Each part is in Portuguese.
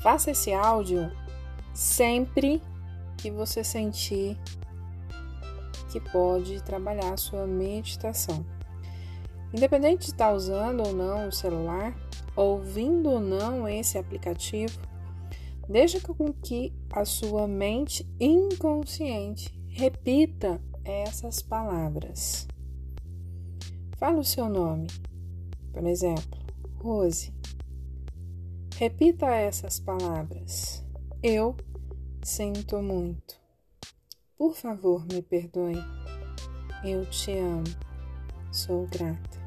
Faça esse áudio sempre que você sentir que pode trabalhar a sua meditação. Independente de estar usando ou não o celular, ouvindo ou não esse aplicativo, deixa com que a sua mente inconsciente repita essas palavras. Fala o seu nome. Por exemplo, Rose. Repita essas palavras. Eu sinto muito. Por favor, me perdoe. Eu te amo. Sou grata.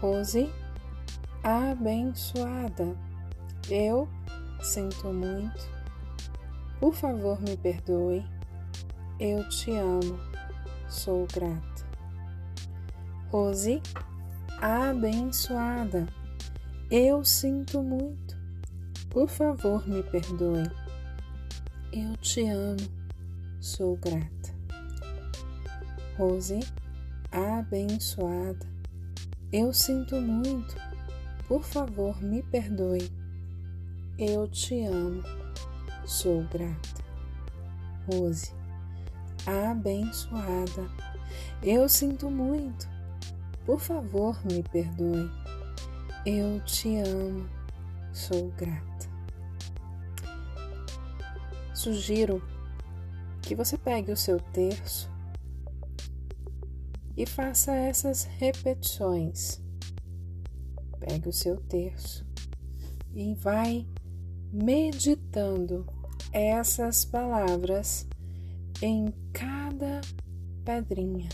Rose, abençoada. Eu sinto muito. Por favor, me perdoe. Eu te amo. Sou grata. Rose, abençoada. Eu sinto muito. Por favor, me perdoe. Eu te amo. Sou grata. Rose, abençoada. Eu sinto muito. Por favor, me perdoe. Eu te amo. Sou grata. Rose, abençoada. Eu sinto muito. Por favor, me perdoe. Eu te amo, sou grata. Sugiro que você pegue o seu terço e faça essas repetições. Pegue o seu terço e vai meditando essas palavras em cada pedrinha.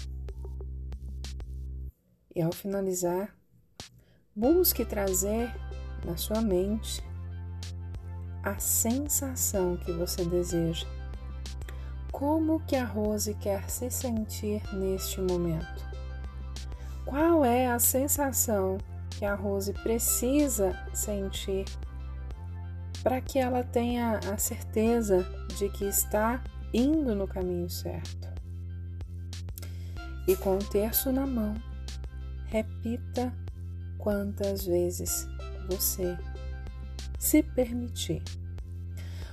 E ao finalizar, busque trazer na sua mente a sensação que você deseja. Como que a Rose quer se sentir neste momento? Qual é a sensação que a Rose precisa sentir para que ela tenha a certeza de que está indo no caminho certo? E com o terço na mão, Repita quantas vezes você se permitir.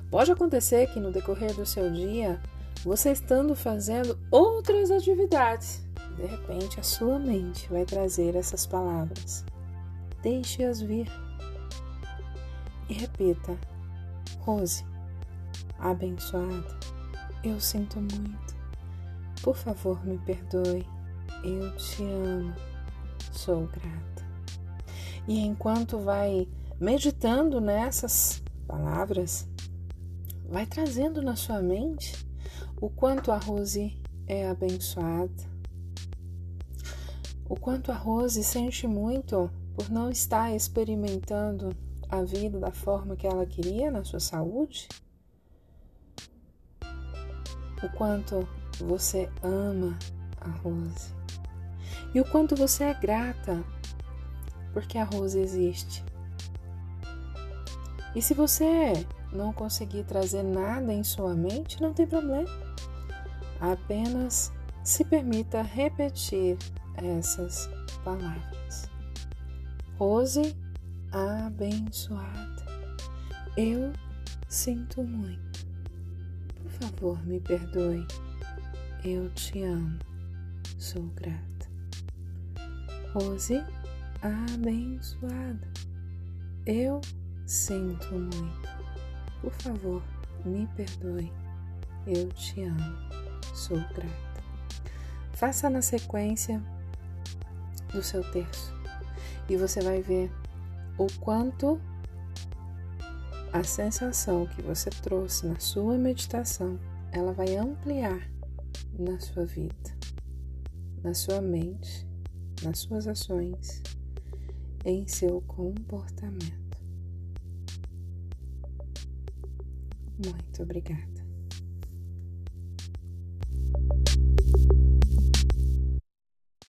Pode acontecer que no decorrer do seu dia, você estando fazendo outras atividades, de repente a sua mente vai trazer essas palavras. Deixe-as vir. E repita: Rose, abençoada, eu sinto muito. Por favor, me perdoe. Eu te amo sou grata. E enquanto vai meditando nessas palavras, vai trazendo na sua mente o quanto a Rose é abençoada, o quanto a Rose sente muito por não estar experimentando a vida da forma que ela queria na sua saúde, o quanto você ama a Rose e o quanto você é grata porque a Rose existe. E se você não conseguir trazer nada em sua mente, não tem problema. Apenas se permita repetir essas palavras. Rose abençoada. Eu sinto muito. Por favor, me perdoe. Eu te amo. Sou grata. Rose abençoada. Eu sinto muito. Por favor, me perdoe. Eu te amo. Sou grata. Faça na sequência do seu terço e você vai ver o quanto a sensação que você trouxe na sua meditação ela vai ampliar na sua vida, na sua mente nas suas ações, em seu comportamento. Muito obrigada.